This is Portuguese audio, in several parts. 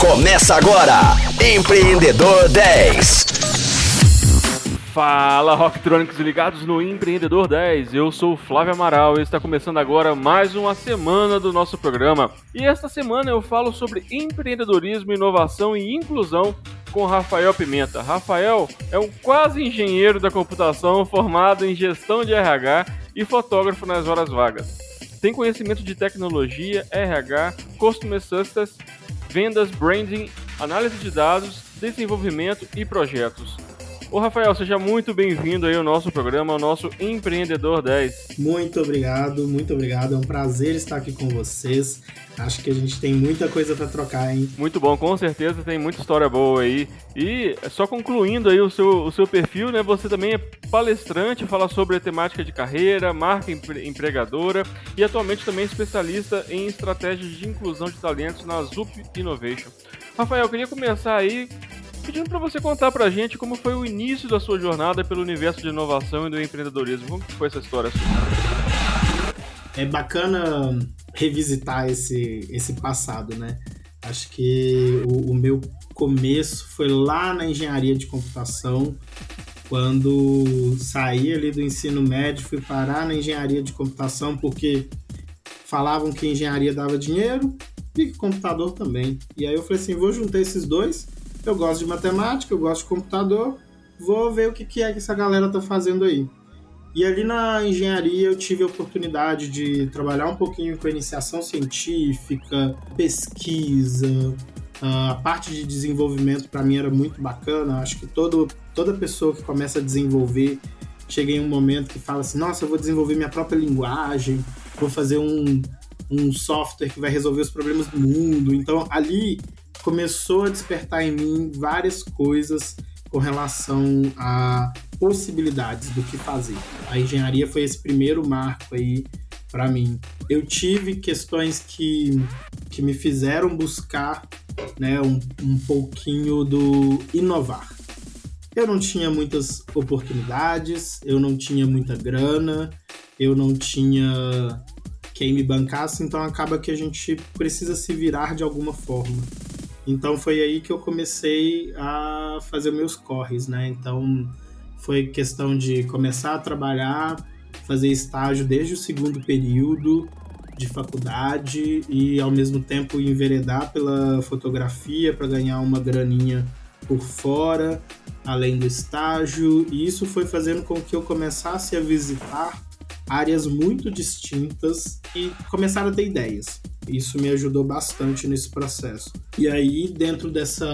Começa agora, Empreendedor 10. Fala, Rocktronics ligados no Empreendedor 10. Eu sou o Flávio Amaral e está começando agora mais uma semana do nosso programa. E esta semana eu falo sobre empreendedorismo, inovação e inclusão com Rafael Pimenta. Rafael é um quase engenheiro da computação formado em gestão de RH e fotógrafo nas horas vagas. Tem conhecimento de tecnologia, RH, Customer Success, vendas, branding, análise de dados, desenvolvimento e projetos. Ô Rafael, seja muito bem-vindo aí ao nosso programa, ao nosso Empreendedor 10. Muito obrigado, muito obrigado. É um prazer estar aqui com vocês. Acho que a gente tem muita coisa para trocar, hein? Muito bom, com certeza tem muita história boa aí. E só concluindo aí o seu, o seu perfil, né? Você também é palestrante, fala sobre a temática de carreira, marca empregadora e atualmente também é especialista em estratégias de inclusão de talentos na ZUP Innovation. Rafael, eu queria começar aí pedindo para você contar para a gente como foi o início da sua jornada pelo universo de inovação e do empreendedorismo. Como foi essa história? É bacana revisitar esse, esse passado, né? Acho que o, o meu começo foi lá na engenharia de computação, quando saí ali do ensino médio, fui parar na engenharia de computação porque falavam que engenharia dava dinheiro e que computador também. E aí eu falei assim, vou juntar esses dois eu gosto de matemática, eu gosto de computador, vou ver o que, que é que essa galera tá fazendo aí. E ali na engenharia eu tive a oportunidade de trabalhar um pouquinho com a iniciação científica, pesquisa, a parte de desenvolvimento para mim era muito bacana. Acho que todo, toda pessoa que começa a desenvolver chega em um momento que fala assim: nossa, eu vou desenvolver minha própria linguagem, vou fazer um, um software que vai resolver os problemas do mundo. Então ali começou a despertar em mim várias coisas com relação a possibilidades do que fazer. A engenharia foi esse primeiro marco aí para mim. Eu tive questões que, que me fizeram buscar né, um, um pouquinho do inovar. Eu não tinha muitas oportunidades, eu não tinha muita grana, eu não tinha quem me bancasse, então acaba que a gente precisa se virar de alguma forma. Então foi aí que eu comecei a fazer meus corres, né? Então foi questão de começar a trabalhar, fazer estágio desde o segundo período de faculdade e ao mesmo tempo enveredar pela fotografia para ganhar uma graninha por fora, além do estágio, e isso foi fazendo com que eu começasse a visitar áreas muito distintas e começar a ter ideias. Isso me ajudou bastante nesse processo. E aí, dentro dessa,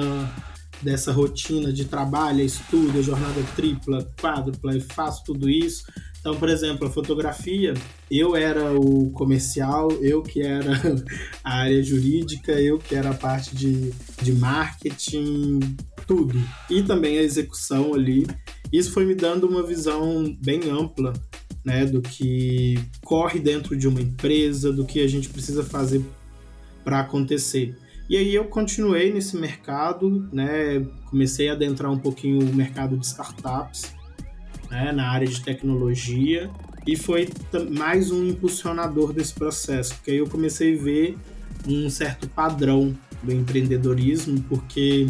dessa rotina de trabalho, estudo, jornada tripla, quádrupla, e faço tudo isso. Então, por exemplo, a fotografia, eu era o comercial, eu que era a área jurídica, eu que era a parte de, de marketing, tudo. E também a execução ali. Isso foi me dando uma visão bem ampla né, do que corre dentro de uma empresa, do que a gente precisa fazer para acontecer. E aí eu continuei nesse mercado, né, comecei a adentrar um pouquinho o mercado de startups, né, na área de tecnologia, e foi mais um impulsionador desse processo, porque aí eu comecei a ver um certo padrão do empreendedorismo, porque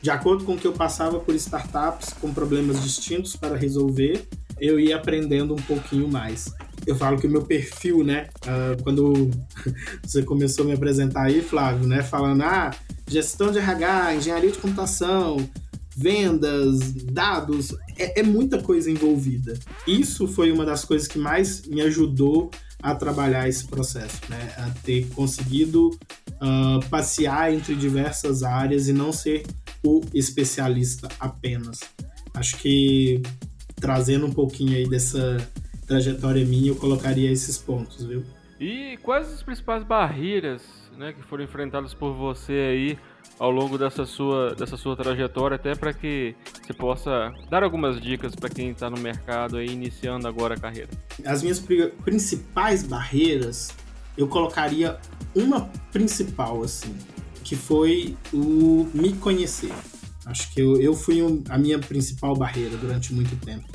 de acordo com o que eu passava por startups com problemas distintos para resolver, eu ia aprendendo um pouquinho mais. Eu falo que o meu perfil, né, uh, quando você começou a me apresentar aí, Flávio, né, falando, ah, gestão de RH, engenharia de computação, vendas, dados, é, é, muita coisa envolvida. Isso foi uma das coisas que mais me ajudou a trabalhar esse processo, né? A ter conseguido uh, passear entre diversas áreas e não ser o especialista apenas. Acho que trazendo um pouquinho aí dessa trajetória minha, eu colocaria esses pontos, viu? E quais as principais barreiras né, que foram enfrentadas por você aí ao longo dessa sua, dessa sua trajetória, até para que você possa dar algumas dicas para quem está no mercado aí iniciando agora a carreira? As minhas principais barreiras, eu colocaria uma principal, assim, que foi o me conhecer. Acho que eu, eu fui um, a minha principal barreira durante muito tempo.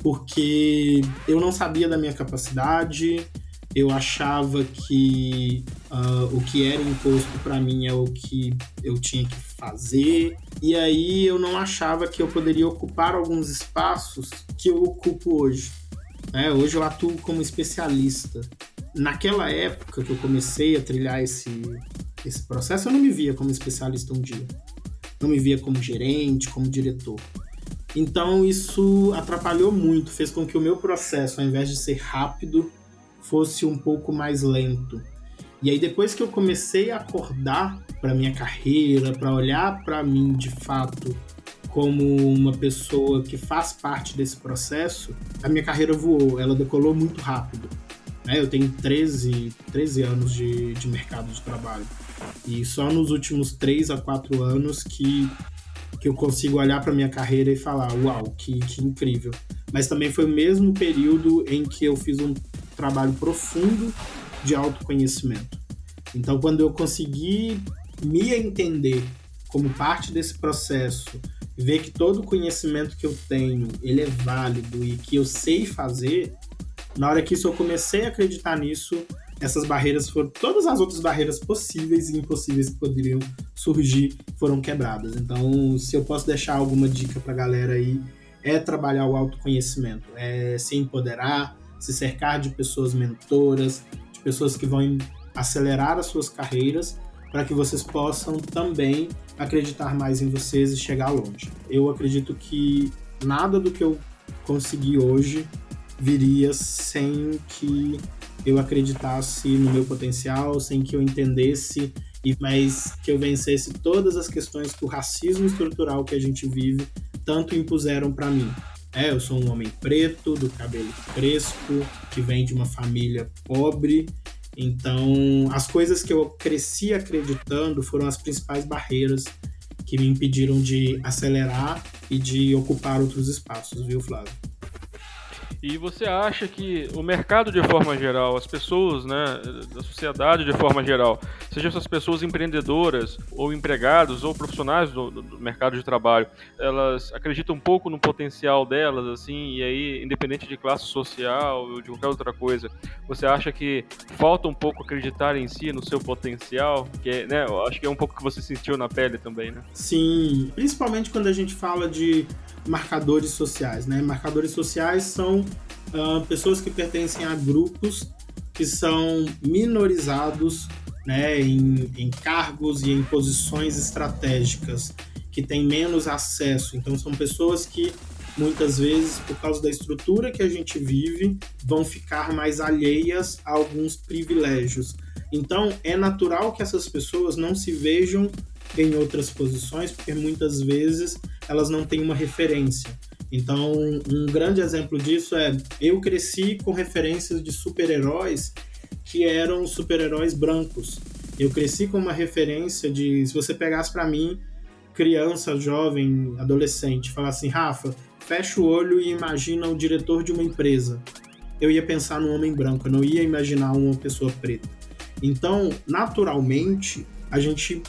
Porque eu não sabia da minha capacidade, eu achava que Uh, o que era imposto para mim é o que eu tinha que fazer. E aí eu não achava que eu poderia ocupar alguns espaços que eu ocupo hoje. É, hoje eu atuo como especialista. Naquela época que eu comecei a trilhar esse, esse processo, eu não me via como especialista um dia. Não me via como gerente, como diretor. Então isso atrapalhou muito, fez com que o meu processo, ao invés de ser rápido, fosse um pouco mais lento. E aí depois que eu comecei a acordar para minha carreira, para olhar para mim de fato como uma pessoa que faz parte desse processo, a minha carreira voou, ela decolou muito rápido. Né? Eu tenho 13, 13 anos de, de mercado de trabalho. E só nos últimos 3 a 4 anos que, que eu consigo olhar para minha carreira e falar: uau, que, que incrível. Mas também foi o mesmo período em que eu fiz um trabalho profundo de autoconhecimento. Então, quando eu consegui me entender como parte desse processo, ver que todo o conhecimento que eu tenho, ele é válido e que eu sei fazer, na hora que isso eu comecei a acreditar nisso, essas barreiras foram todas as outras barreiras possíveis e impossíveis que poderiam surgir foram quebradas. Então, se eu posso deixar alguma dica para a galera aí, é trabalhar o autoconhecimento, é se empoderar, se cercar de pessoas mentoras, de pessoas que vão acelerar as suas carreiras para que vocês possam também acreditar mais em vocês e chegar longe. Eu acredito que nada do que eu consegui hoje viria sem que eu acreditasse no meu potencial, sem que eu entendesse e mas que eu vencesse todas as questões que o racismo estrutural que a gente vive tanto impuseram para mim. É, eu sou um homem preto, do cabelo crespo, que vem de uma família pobre. Então, as coisas que eu cresci acreditando foram as principais barreiras que me impediram de acelerar e de ocupar outros espaços, viu, Flávio? E você acha que o mercado de forma geral, as pessoas, né, da sociedade de forma geral, sejam essas pessoas empreendedoras ou empregados ou profissionais do, do, mercado de trabalho, elas acreditam um pouco no potencial delas, assim, e aí, independente de classe social ou de qualquer outra coisa, você acha que falta um pouco acreditar em si, no seu potencial? Que né, eu acho que é um pouco que você sentiu na pele também, né? Sim, principalmente quando a gente fala de marcadores sociais, né? Marcadores sociais são uh, pessoas que pertencem a grupos que são minorizados né, em, em cargos e em posições estratégicas, que têm menos acesso. Então, são pessoas que muitas vezes, por causa da estrutura que a gente vive, vão ficar mais alheias a alguns privilégios. Então, é natural que essas pessoas não se vejam em outras posições, porque muitas vezes elas não têm uma referência. Então, um grande exemplo disso é eu cresci com referências de super-heróis que eram super-heróis brancos. Eu cresci com uma referência de se você pegasse para mim criança, jovem, adolescente, falar assim, Rafa, fecha o olho e imagina o diretor de uma empresa. Eu ia pensar num homem branco, eu não ia imaginar uma pessoa preta. Então, naturalmente, a gente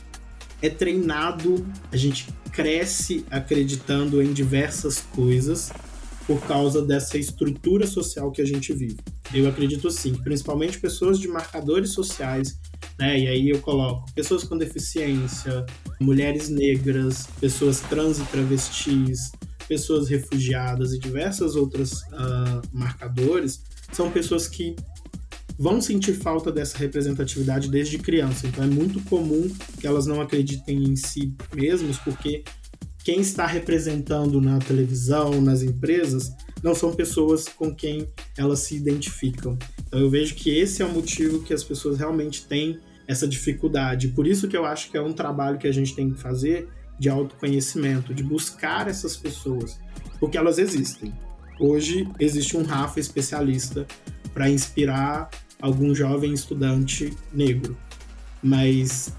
é treinado, a gente cresce acreditando em diversas coisas por causa dessa estrutura social que a gente vive. Eu acredito sim, principalmente pessoas de marcadores sociais, né? E aí eu coloco pessoas com deficiência, mulheres negras, pessoas trans e travestis, pessoas refugiadas e diversas outras uh, marcadores são pessoas que vão sentir falta dessa representatividade desde criança. Então é muito comum que elas não acreditem em si mesmas, porque quem está representando na televisão, nas empresas, não são pessoas com quem elas se identificam. Então eu vejo que esse é o motivo que as pessoas realmente têm essa dificuldade. Por isso que eu acho que é um trabalho que a gente tem que fazer de autoconhecimento, de buscar essas pessoas, porque elas existem. Hoje existe um Rafa especialista para inspirar algum jovem estudante negro. Mas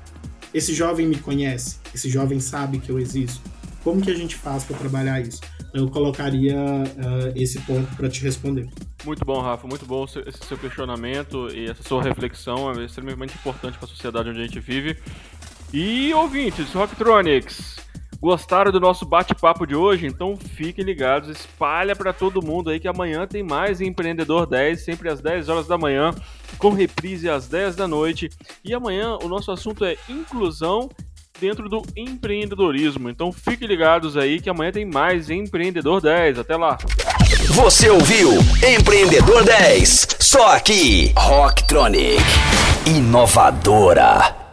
esse jovem me conhece, esse jovem sabe que eu existo. Como que a gente faz para trabalhar isso? Eu colocaria uh, esse ponto para te responder. Muito bom, Rafa, muito bom esse seu questionamento e essa sua reflexão é extremamente importante para a sociedade onde a gente vive. E ouvintes, Rocktronics, Gostaram do nosso bate-papo de hoje? Então fiquem ligados, espalha para todo mundo aí que amanhã tem mais Empreendedor 10, sempre às 10 horas da manhã, com reprise às 10 da noite. E amanhã o nosso assunto é inclusão dentro do empreendedorismo. Então fiquem ligados aí que amanhã tem mais Empreendedor 10. Até lá. Você ouviu Empreendedor 10, só aqui, Rocktronic, inovadora.